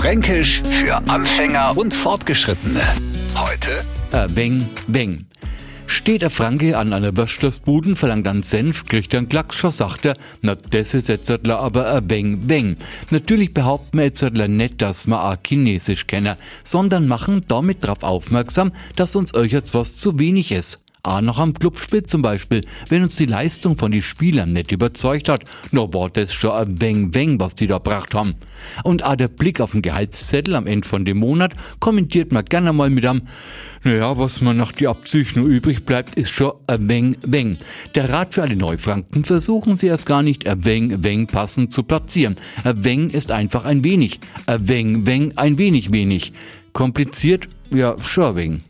Fränkisch für Anfänger und Fortgeschrittene. Heute Äh, beng, beng. Steht der Franke an einer Würstlersbuden, verlangt dann Senf, kriegt einen Klackscher, sagt er, na das ist jetzt aber ein Beng, Beng. Natürlich behaupten wir jetzt nicht, dass wir auch Chinesisch kennen, sondern machen damit darauf aufmerksam, dass uns euch jetzt was zu wenig ist. Ah, noch am Clubspiel zum Beispiel, wenn uns die Leistung von den Spielern nicht überzeugt hat, no war das schon ein Beng Beng, was die da gebracht haben. Und ah, der Blick auf den Gehaltszettel am Ende von dem Monat kommentiert man gerne mal mit einem, naja, was man nach die Abzüge nur übrig bleibt, ist schon ein Beng Beng. Der Rat für alle Neufranken, versuchen Sie erst gar nicht ein Beng Beng passend zu platzieren. Ein Beng ist einfach ein wenig. Ein Beng Beng ein wenig wenig. Kompliziert? Ja, schon wegen.